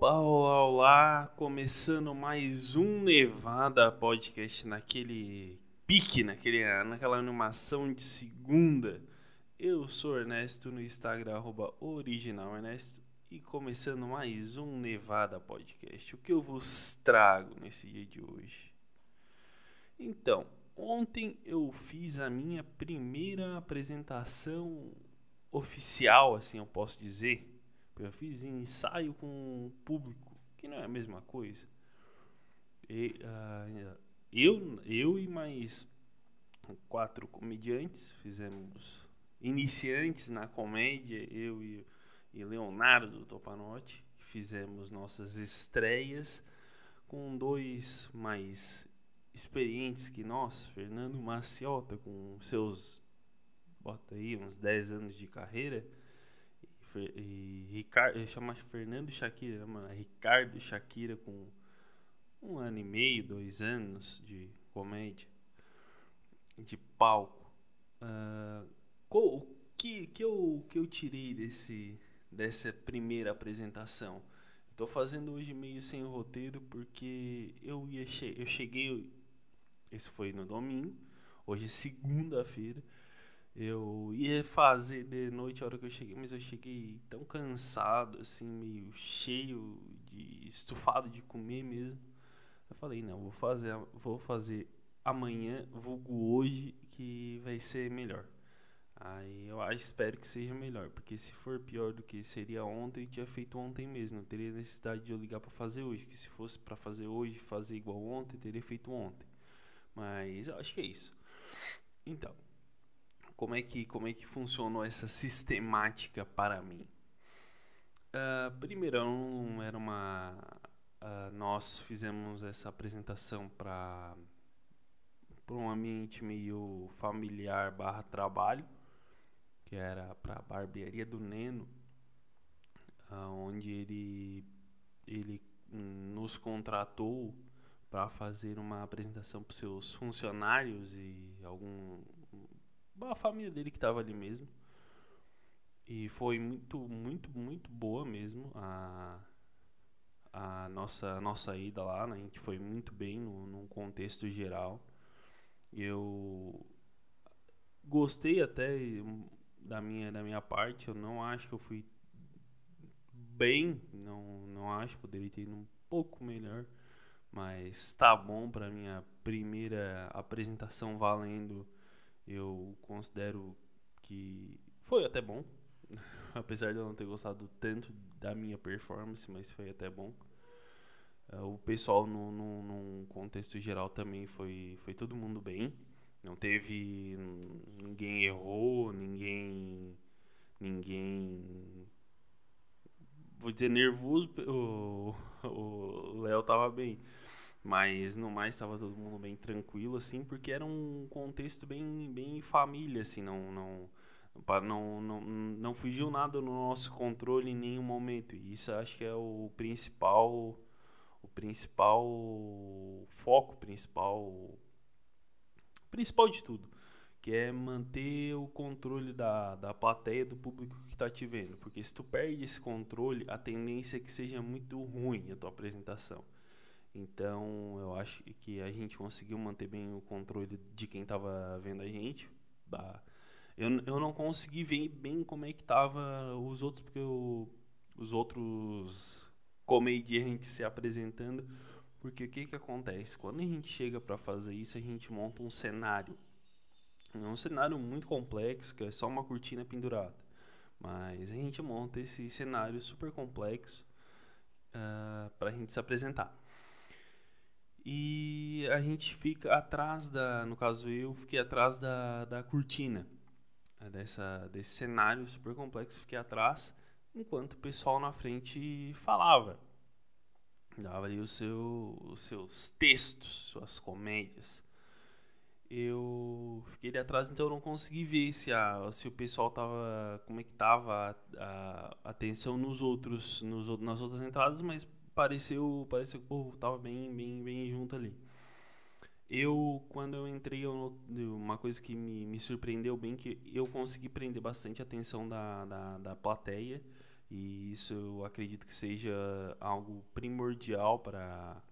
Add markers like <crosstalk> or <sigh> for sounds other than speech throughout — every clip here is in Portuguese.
Opa, olá, olá, começando mais um Nevada Podcast naquele pique, naquele, naquela animação de segunda. Eu sou Ernesto no Instagram, arroba original Ernesto, e começando mais um Nevada Podcast. O que eu vos trago nesse dia de hoje? Então, ontem eu fiz a minha primeira apresentação oficial, assim eu posso dizer eu fiz ensaio com público, que não é a mesma coisa. E, uh, eu, eu e mais quatro comediantes fizemos iniciantes na comédia, eu e, e Leonardo Topanotti, fizemos nossas estreias com dois mais experientes que nós, Fernando Maciota, com seus, bota aí, uns 10 anos de carreira, Ricardo, chama Fernando Shakira, mano, Ricardo Shakira com um ano e meio, dois anos de comédia, de palco. Uh, o que, que, eu, que eu tirei desse, dessa primeira apresentação? Estou fazendo hoje meio sem roteiro porque eu, ia che eu cheguei. Esse foi no domingo, hoje é segunda-feira. Eu ia fazer de noite a hora que eu cheguei, mas eu cheguei tão cansado, assim, meio cheio de estufado de comer mesmo. Eu falei, não, vou fazer, vou fazer amanhã, vulgo hoje, que vai ser melhor. Aí eu espero que seja melhor, porque se for pior do que seria ontem, eu tinha feito ontem mesmo. Não teria necessidade de eu ligar para fazer hoje, que se fosse para fazer hoje, fazer igual ontem, teria feito ontem. Mas eu acho que é isso. Então, como é que, como é que funcionou essa sistemática para mim? Uh, primeiro, era uma. Uh, nós fizemos essa apresentação para um ambiente meio familiar barra trabalho, que era para a barbearia do Neno, uh, onde ele, ele nos contratou para fazer uma apresentação para seus funcionários e algum a família dele que tava ali mesmo. E foi muito, muito, muito boa mesmo a, a nossa, nossa ida lá. Né? A gente foi muito bem no, num contexto geral. Eu gostei até da minha, da minha parte. Eu não acho que eu fui bem. Não, não acho poderia ter ido um pouco melhor. Mas tá bom para minha primeira apresentação valendo eu considero que foi até bom, <laughs> apesar de eu não ter gostado tanto da minha performance, mas foi até bom. Uh, o pessoal, no, no, num contexto geral, também foi, foi todo mundo bem. Não teve. Ninguém errou, ninguém. Ninguém. Vou dizer nervoso, <laughs> o Léo tava bem. Mas no mais estava todo mundo bem tranquilo, assim, porque era um contexto bem, bem família, assim, não, não, não, não, não fugiu nada no nosso controle em nenhum momento. E isso acho que é o principal, o principal foco, principal, o principal de tudo, que é manter o controle da, da plateia, do público que está te vendo. Porque se tu perde esse controle, a tendência é que seja muito ruim a tua apresentação. Então eu acho que a gente conseguiu manter bem o controle de quem estava vendo a gente. Eu, eu não consegui ver bem como é que tava os outros, porque eu, os outros comediantes se apresentando. Porque o que, que acontece? Quando a gente chega para fazer isso, a gente monta um cenário. É um cenário muito complexo, que é só uma cortina pendurada. Mas a gente monta esse cenário super complexo uh, ah, para a gente se apresentar. E a gente fica atrás da, no caso eu, fiquei atrás da, da cortina, né, dessa, desse cenário super complexo, fiquei atrás, enquanto o pessoal na frente falava. Dava ali o seu, os seus textos, suas comédias. Eu fiquei ali atrás, então eu não consegui ver se, a, se o pessoal tava. como é que tava a, a atenção nos outros, nos, nas outras entradas, mas pareceu, pareceu que o povo tava bem, bem, bem junto ali. Eu, quando eu entrei, eu, uma coisa que me, me surpreendeu bem, que eu consegui prender bastante a atenção da, da, da plateia. E isso eu acredito que seja algo primordial para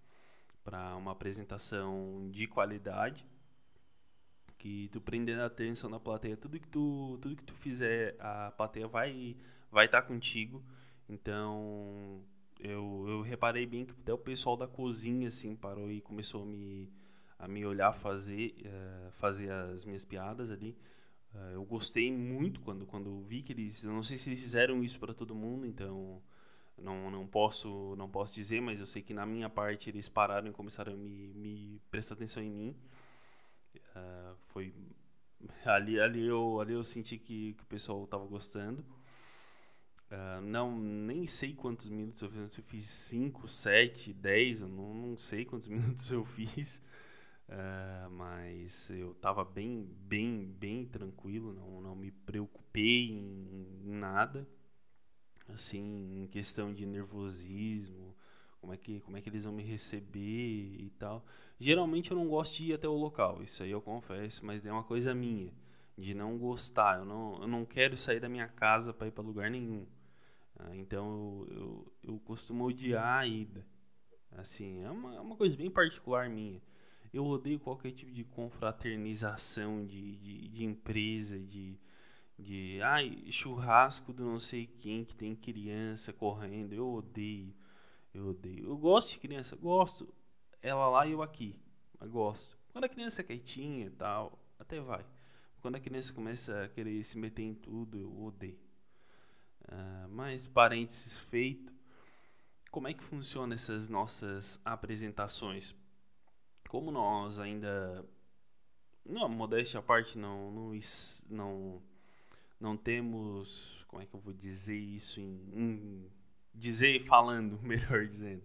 uma apresentação de qualidade que tu prendendo a atenção da plateia tudo que tu tudo que tu fizer a plateia vai vai estar tá contigo então eu, eu reparei bem que até o pessoal da cozinha assim parou e começou a me a me olhar fazer uh, fazer as minhas piadas ali uh, eu gostei muito quando quando vi que eles eu não sei se eles fizeram isso para todo mundo então não, não posso não posso dizer, mas eu sei que na minha parte eles pararam e começaram a me, me prestar atenção em mim. Uh, foi ali ali eu ali eu senti que, que o pessoal estava gostando. Uh, não nem sei quantos minutos eu fiz, eu fiz 5, 7, 10, eu não, não sei quantos <laughs> minutos eu fiz. Uh, mas eu estava bem, bem, bem tranquilo, não, não me preocupei em, em nada assim, em questão de nervosismo, como é que como é que eles vão me receber e tal. Geralmente eu não gosto de ir até o local, isso aí eu confesso, mas é uma coisa minha de não gostar. Eu não, eu não quero sair da minha casa para ir para lugar nenhum. Ah, então eu, eu, eu costumo odiar a ida. Assim, é uma, é uma coisa bem particular minha. Eu odeio qualquer tipo de confraternização de, de, de empresa, de, de ai, churrasco do não sei quem que tem criança correndo. Eu odeio. Eu odeio. Eu gosto de criança, gosto. Ela lá e eu aqui. Mas gosto. Quando a criança é quietinha e tal, até vai. Quando a criança começa a querer se meter em tudo, eu odeio. Uh, mas parênteses feito. Como é que funciona essas nossas apresentações? Como nós ainda. Não, modéstia à parte, não, não, não não temos, como é que eu vou dizer isso em, em dizer falando, <laughs> melhor dizendo.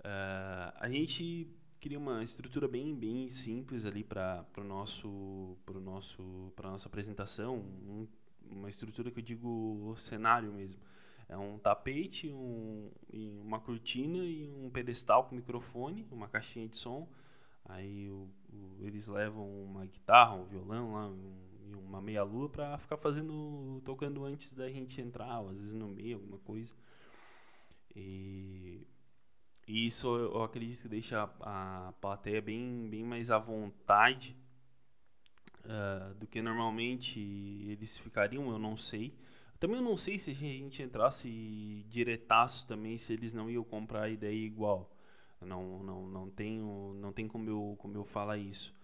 Uh, a gente cria uma estrutura bem bem simples ali para o nosso para nosso para nossa apresentação, um, uma estrutura que eu digo cenário mesmo. É um tapete, um, uma cortina e um pedestal com microfone, uma caixinha de som. Aí o, o, eles levam uma guitarra, um violão lá, um uma meia lua para ficar fazendo tocando antes da gente entrar, ou às vezes no meio alguma coisa. E, e isso eu acredito que deixa a, a plateia bem bem mais à vontade uh, do que normalmente eles ficariam, eu não sei. Também eu não sei se a gente entrasse diretaço também se eles não iam comprar a ideia igual. Não, não, não tenho não tem como eu como eu falar isso.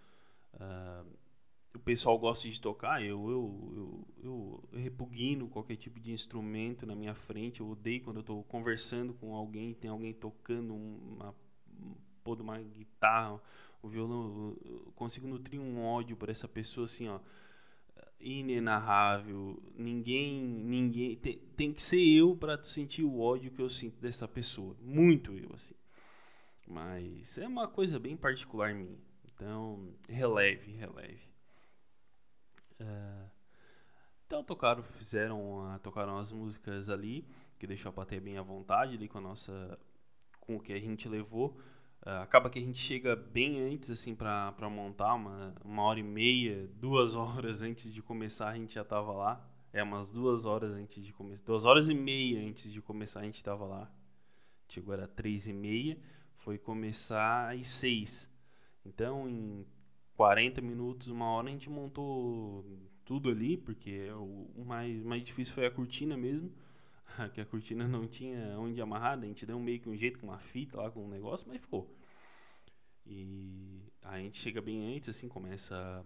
Uh, o pessoal gosta de tocar, eu, eu, eu, eu repugno qualquer tipo de instrumento na minha frente. Eu odeio quando eu estou conversando com alguém tem alguém tocando uma, pô, uma guitarra, o violão. Eu consigo nutrir um ódio por essa pessoa assim, ó inenarrável. Ninguém, ninguém tem, tem que ser eu para tu sentir o ódio que eu sinto dessa pessoa. Muito eu assim. Mas é uma coisa bem particular minha. Então, releve, releve. É, então tocaram, fizeram, tocaram as músicas ali, que deixou a plateia bem à vontade ali com a nossa, com o que a gente levou. Uh, acaba que a gente chega bem antes assim para montar uma, uma hora e meia <laughs> duas horas antes de começar a gente já tava lá. É umas duas horas antes de começar duas horas e meia antes de começar a gente tava lá. Chegou era três e meia foi começar às seis. Então em 40 minutos, uma hora, a gente montou tudo ali, porque o mais, mais difícil foi a cortina mesmo, <laughs> que a cortina não tinha onde amarrar, a gente deu meio que um jeito com uma fita lá, com um negócio, mas ficou. E a gente chega bem antes, assim, começa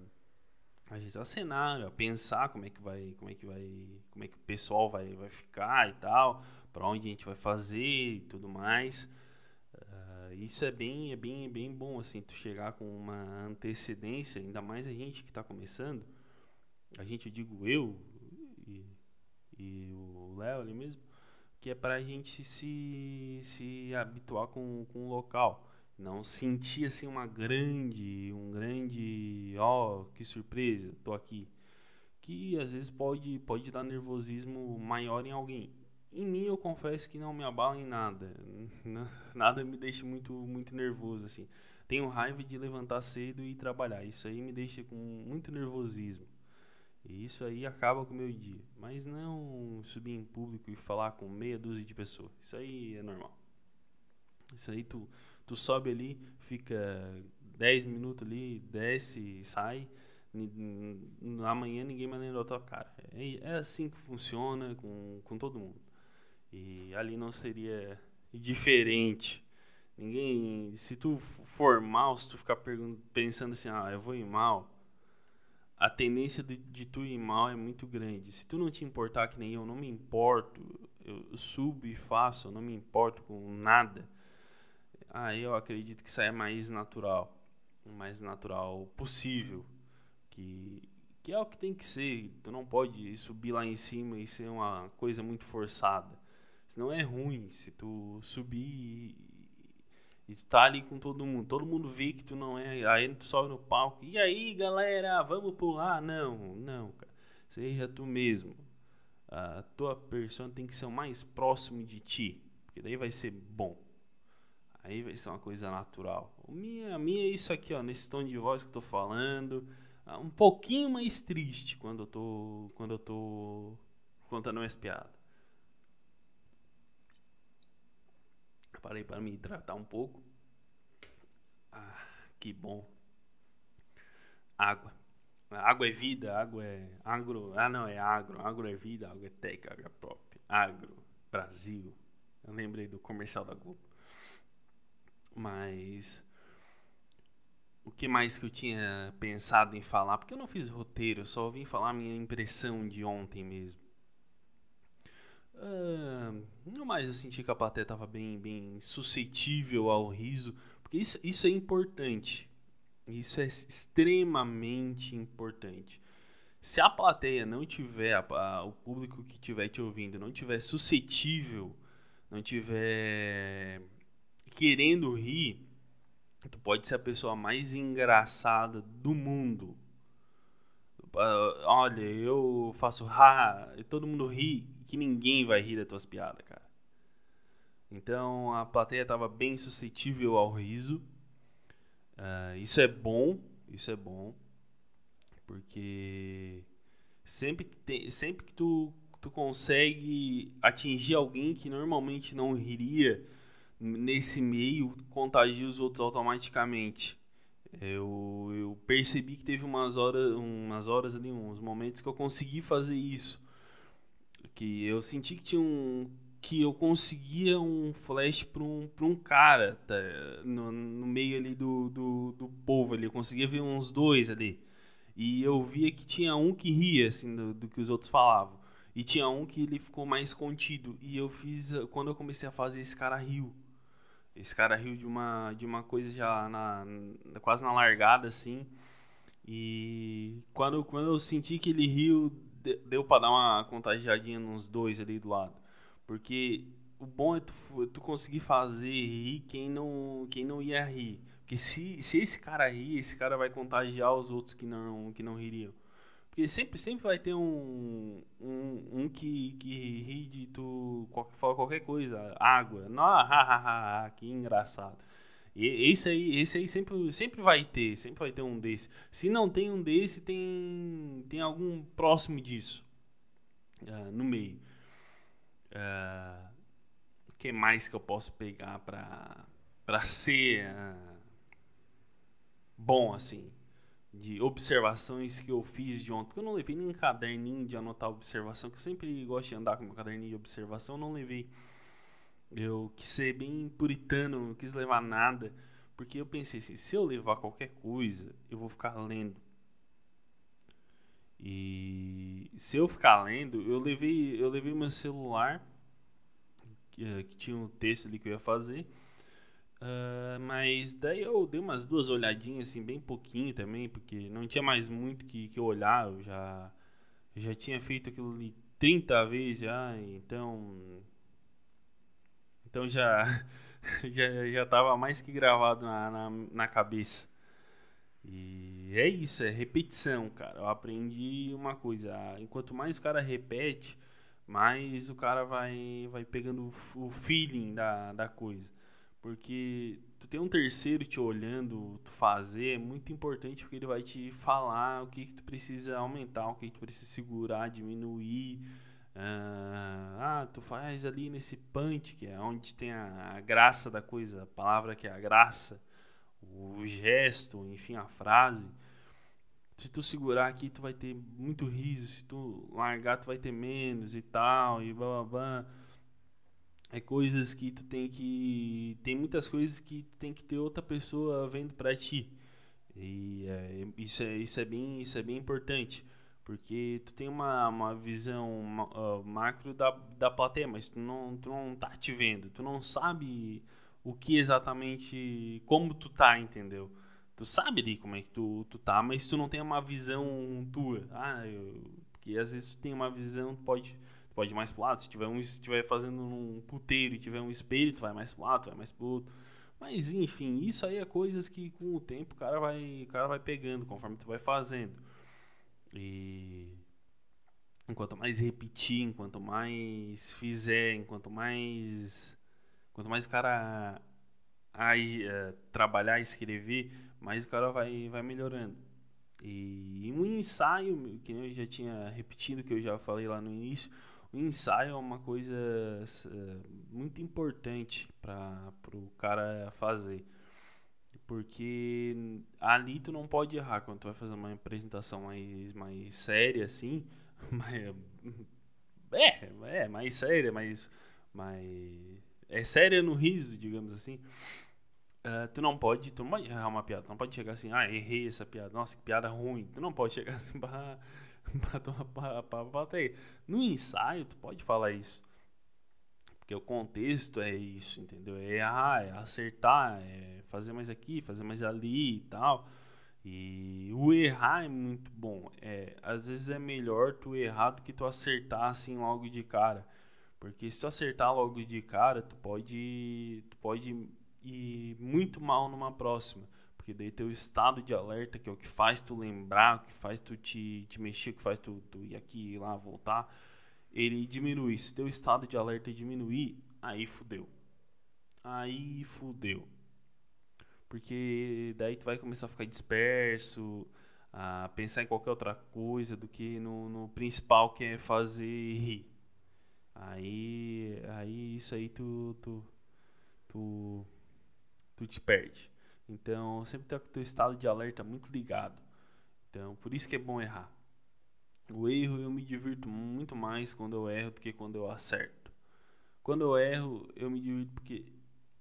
a ajeitar cenário, a pensar como é que vai, como é que vai, como é que o pessoal vai, vai ficar e tal, para onde a gente vai fazer e tudo mais isso é bem, é bem, bem bom, assim, tu chegar com uma antecedência, ainda mais a gente que está começando. A gente, eu digo eu e, e Léo ali mesmo, que é para a gente se, se habituar com, com o local. Não sentir, assim, uma grande, um grande, ó, oh, que surpresa, tô aqui. Que às vezes pode, pode dar nervosismo maior em alguém em mim eu confesso que não me abala em nada. <laughs> Nada me deixa muito muito nervoso assim. Tenho raiva de levantar cedo e trabalhar. Isso aí me deixa com muito nervosismo. E isso aí acaba com o meu dia. Mas não subir em público e falar com meia dúzia de pessoas. Isso aí é normal. Isso aí tu, tu sobe ali, fica 10 minutos ali, desce e sai. Amanhã ninguém mais lembra da tua cara. É, é assim que funciona com, com todo mundo. E ali não seria <laughs> diferente. Ninguém. Se tu for mal, se tu ficar pensando assim, ah, eu vou ir mal, a tendência de, de, tu ir mal é muito grande. Se tu não te importar que nem eu, não me importo, eu subo e faço, eu não me importo com nada, aí eu acredito que isso é mais natural. Mais natural possível. Que, que é o que tem que ser. Tu não pode subir lá em cima e ser uma coisa muito forçada. Senão é ruim. Se tu subir e tu tá ali com todo mundo. Todo mundo vê que tu não é. Aí tu sobe no palco. E aí, galera, vamos pular? Não, não, cara. Seja tu mesmo. A tua persona tem que ser o mais próximo de ti. Porque daí vai ser bom. Aí vai ser uma coisa natural. A minha, a minha é isso aqui, ó. Nesse tom de voz que eu tô falando. Ah, um pouquinho mais triste quando eu tô. Quando eu tô contando minhas piadas. Parei para me hidratar um pouco. Ah, que bom. Água. Água é vida, água é agro. Ah, não, é agro. Agro é vida, água é tech, água é pop. Agro, Brasil. Eu lembrei do comercial da Globo. Mas o que mais que eu tinha pensado em falar? Porque eu não fiz roteiro, eu só vim falar a minha impressão de ontem mesmo. Uh, não mais eu senti que a plateia estava bem, bem suscetível ao riso, porque isso, isso é importante. Isso é extremamente importante. Se a plateia não tiver, a, a, o público que estiver te ouvindo não tiver suscetível, não tiver querendo rir, tu pode ser a pessoa mais engraçada do mundo. Uh, olha, eu faço ha, e todo mundo ri que ninguém vai rir das tuas piadas, cara. Então a plateia estava bem suscetível ao riso. Uh, isso é bom, isso é bom, porque sempre que, tem, sempre que tu, tu consegue atingir alguém que normalmente não riria nesse meio, contagia os outros automaticamente. Eu, eu percebi que teve umas horas, umas horas ali, uns momentos que eu consegui fazer isso que eu senti que tinha um que eu conseguia um flash para um, um cara tá, no, no meio ali do, do, do povo ali. Eu conseguia ver uns dois ali. E eu via que tinha um que ria assim do, do que os outros falavam. E tinha um que ele ficou mais contido. E eu fiz. Quando eu comecei a fazer, esse cara riu. Esse cara riu de uma, de uma coisa já na, quase na largada assim. E quando, quando eu senti que ele riu, deu para dar uma contagiadinha nos dois ali do lado. Porque o bom é tu, tu conseguir fazer rir quem não, quem não ia rir. Porque se, se esse cara rir, esse cara vai contagiar os outros que não, que não ririam. Porque sempre, sempre vai ter um, um, um que, que ri de tu, qualquer, fala qualquer coisa. Água. Não, ha, que engraçado. E esse aí, esse aí sempre, sempre vai ter, sempre vai ter um desse. Se não tem um desse, tem, tem algum próximo disso uh, no meio. Uh, o que mais que eu posso pegar para para ser uh, bom assim? De observações que eu fiz de ontem. Porque eu não levei nem um caderninho de anotar observação, que eu sempre gosto de andar com meu caderninho de observação, eu não levei. Eu quis ser bem puritano, não quis levar nada, porque eu pensei assim, se eu levar qualquer coisa, eu vou ficar lendo. E se eu ficar lendo, eu levei, eu levei meu celular, que, eh, que tinha um texto ali que eu ia fazer. Uh, mas daí eu dei umas duas olhadinhas, assim, bem pouquinho também, porque não tinha mais muito que, que olhar. Eu já, já tinha feito aquilo ali 30 vezes já, então então já <laughs> já já estava mais que gravado na, na, na, cabeça. E é isso, é repetição, cara. Eu aprendi uma coisa, enquanto mais o cara repete, mais o cara vai vai pegando o feeling da, da coisa. Porque tu tem um terceiro te olhando tu fazer, é muito importante porque ele vai te falar o que, que tu precisa aumentar, o que, que tu precisa segurar, diminuir. Uh, ah, tu faz ali nesse punch, que é onde tem a, a graça da coisa, a palavra que é a graça, o gesto, enfim, a frase. Se tu segurar aqui, tu vai ter muito riso. Se tu largar, tu vai ter menos e tal, e blá blá blá é coisas que tu tem que tem muitas coisas que tu tem que ter outra pessoa vendo para ti e é, isso é isso é bem isso é bem importante porque tu tem uma, uma visão uh, macro da, da plateia mas tu não tu não tá te vendo tu não sabe o que exatamente como tu tá entendeu tu sabe ali como é que tu, tu tá mas tu não tem uma visão tua ah eu, porque às vezes tu tem uma visão pode pode ir mais pro lado. Se tiver um estiver fazendo um puteiro e tiver um espelho, tu vai mais pro lado, vai mais pro outro. Mas enfim, isso aí é coisas que com o tempo o cara vai, o cara vai pegando conforme tu vai fazendo. E enquanto mais repetir, enquanto mais fizer, enquanto mais quanto mais o cara aí, é, trabalhar, escrever, mais o cara vai, vai melhorando. E um ensaio, que eu já tinha repetido, que eu já falei lá no início, o ensaio é uma coisa é, muito importante para o cara fazer. Porque ali tu não pode errar quando tu vai fazer uma apresentação mais, mais séria, assim. <laughs> Mais, é, é, mais séria, mais, mais. É séria no riso, digamos assim. Uh, tu não pode, tu não pode errar uma piada, tu não pode chegar assim, ah, errei essa piada, nossa, que piada ruim. Tu não pode chegar assim, <laughs> bah, para plateia. No ensaio, tu pode falar isso. Porque o contexto é isso, entendeu? É errar, é acertar, é fazer mais aqui, fazer mais ali e tal. E o errar é muito bom. É, às vezes é melhor tu errar do que tu acertar assim logo de cara. Porque se tu acertar logo de cara, tu pode, tu pode ir muito mal numa próxima. Porque daí teu estado de alerta, que é o que faz tu lembrar, o que faz tu te, te mexer, o que faz tu, tu ir aqui, ir lá, voltar, ele diminui. Se teu estado de alerta diminuir, aí fudeu. Aí fudeu. Porque daí tu vai começar a ficar disperso, a pensar em qualquer outra coisa do que no, no principal que é fazer rir. Aí, aí isso aí tu, tu, tu, tu te perde. Então, sempre ter o teu estado de alerta muito ligado. Então, por isso que é bom errar. O erro eu me divirto muito mais quando eu erro do que quando eu acerto. Quando eu erro, eu me divirto porque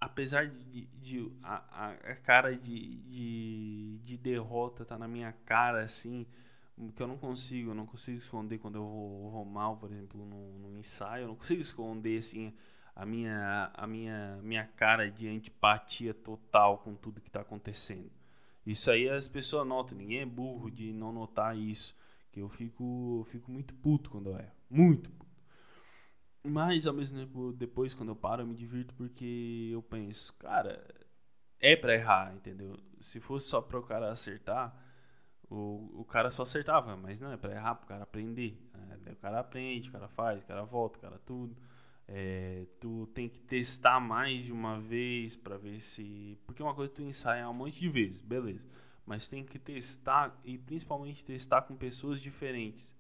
apesar de, de a, a, cara de, de, de derrota tá na minha cara assim, que eu não consigo, eu não consigo esconder quando eu vou, vou mal, por exemplo, no, no ensaio, eu não consigo esconder assim a minha, a minha, minha cara de antipatia total com tudo que está acontecendo. Isso aí as pessoas notam, ninguém é burro de não notar isso. Que eu fico, eu fico muito puto quando erro. Muito puto. Mas ao mesmo tempo, depois quando eu paro, eu me divirto porque eu penso, cara, é pra errar, entendeu? Se fosse só para o cara acertar, o, o cara só acertava, mas não, é pra errar, pro cara aprender. É, o cara aprende, o cara faz, o cara volta, o cara tudo. É, tu tem que testar mais de uma vez para ver se. Porque uma coisa tu ensaia um monte de vezes, beleza. Mas tem que testar e principalmente testar com pessoas diferentes.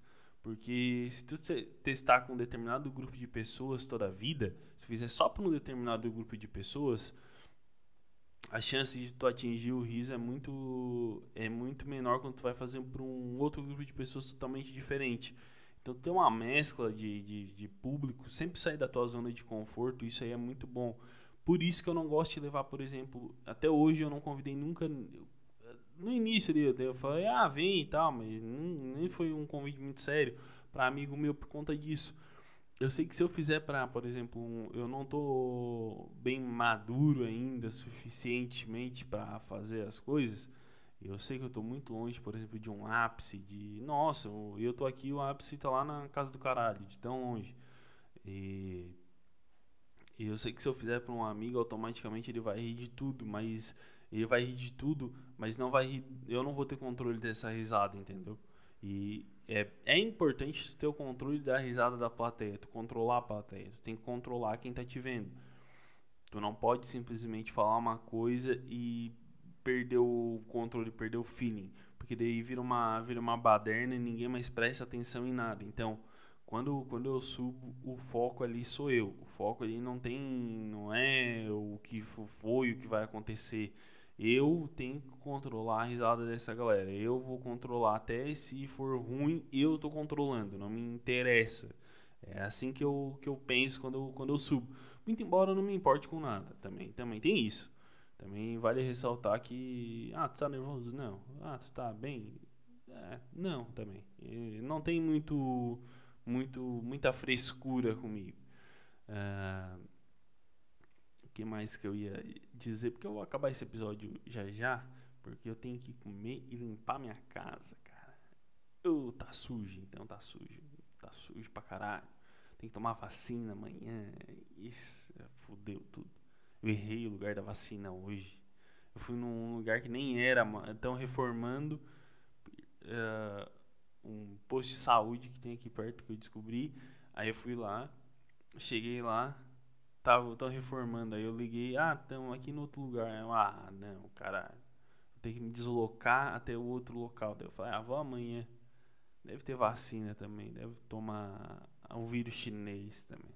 Porque se tu testar com um determinado grupo de pessoas toda a vida, se fizer só para um determinado grupo de pessoas, a chance de tu atingir o riso é muito é muito menor quando tu vai fazer para um outro grupo de pessoas totalmente diferente. Então ter uma mescla de, de, de, público, sempre sair da tua zona de conforto, isso aí é muito bom. Por isso que eu não gosto de levar, por exemplo, até hoje eu não convidei nunca. No início ali, eu falei, ah, vem e tal, mas nem foi um convite muito sério para amigo meu por conta disso. Eu sei que se eu fizer para, por exemplo, um, eu não tô bem maduro ainda suficientemente para fazer as coisas eu sei que eu estou muito longe, por exemplo, de um ápice, de nossa, eu estou aqui, o ápice está lá na casa do caralho, de tão longe. E, e eu sei que se eu fizer para um amigo, automaticamente ele vai rir de tudo, mas ele vai rir de tudo, mas não vai eu não vou ter controle dessa risada, entendeu? E é, é importante ter o controle da risada da plateia, tu controlar a plateia, tu tem que controlar quem está te vendo. Tu não pode simplesmente falar uma coisa e perder o controle, perder o feeling. Porque daí vira uma, vira uma baderna e ninguém mais presta atenção em nada. Então, quando, quando eu subo, o foco ali sou eu. O foco ali não tem. não é o que foi, o que vai acontecer. Eu tenho que controlar a risada dessa galera. Eu vou controlar até se for ruim, eu tô controlando. Não me interessa. É assim que eu, que eu penso quando eu, quando eu subo. Muito embora eu não me importe com nada. Também, também tem isso. Também vale ressaltar que. Ah, tu tá nervoso? Não. Ah, tu tá bem? É, não, também. Não tem muito muito muita frescura comigo. O que mais que eu ia dizer? Porque eu vou acabar esse episódio já já, porque eu tenho que comer e limpar minha casa, cara. Eu tá sujo, então tá sujo. Tá sujo pra caralho. Tem que tomar vacina amanhã. Isso, fodeu tudo. Eu errei o lugar da vacina hoje. Eu fui num lugar que nem era, estão reformando. Uh, um posto de saúde que tem aqui perto que eu descobri. Aí eu fui lá, cheguei lá, tava tão reformando. Aí eu liguei, ah, estamos aqui no outro lugar. Eu, ah, não, caralho. Ter que me deslocar até o outro local. Daí eu falei, ah, vou amanhã. Deve ter vacina também, deve tomar o vírus chinês também.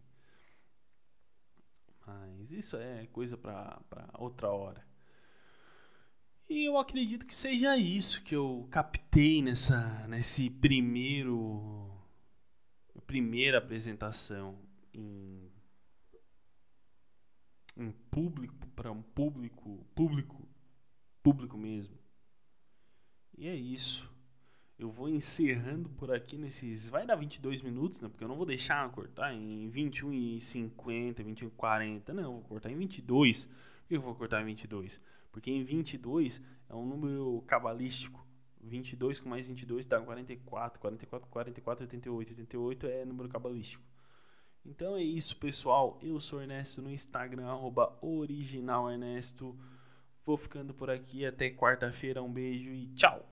Mas isso é coisa pra outra hora. E eu acredito que seja isso que eu captei nessa nesse primeiro primeira apresentação em, em público para um público público público mesmo. E é isso. Eu vou encerrando por aqui nesses. Vai dar 22 minutos, né? Porque eu não vou deixar cortar em 21 e 50, 21 e 40. Não, eu vou cortar em 22. Por que eu vou cortar em 22? Porque em 22 é um número cabalístico. 22 com mais 22 dá 44. 44, 44, 88. 88 é número cabalístico. Então é isso, pessoal. Eu sou Ernesto no Instagram, originalernesto. Vou ficando por aqui. Até quarta-feira. Um beijo e tchau!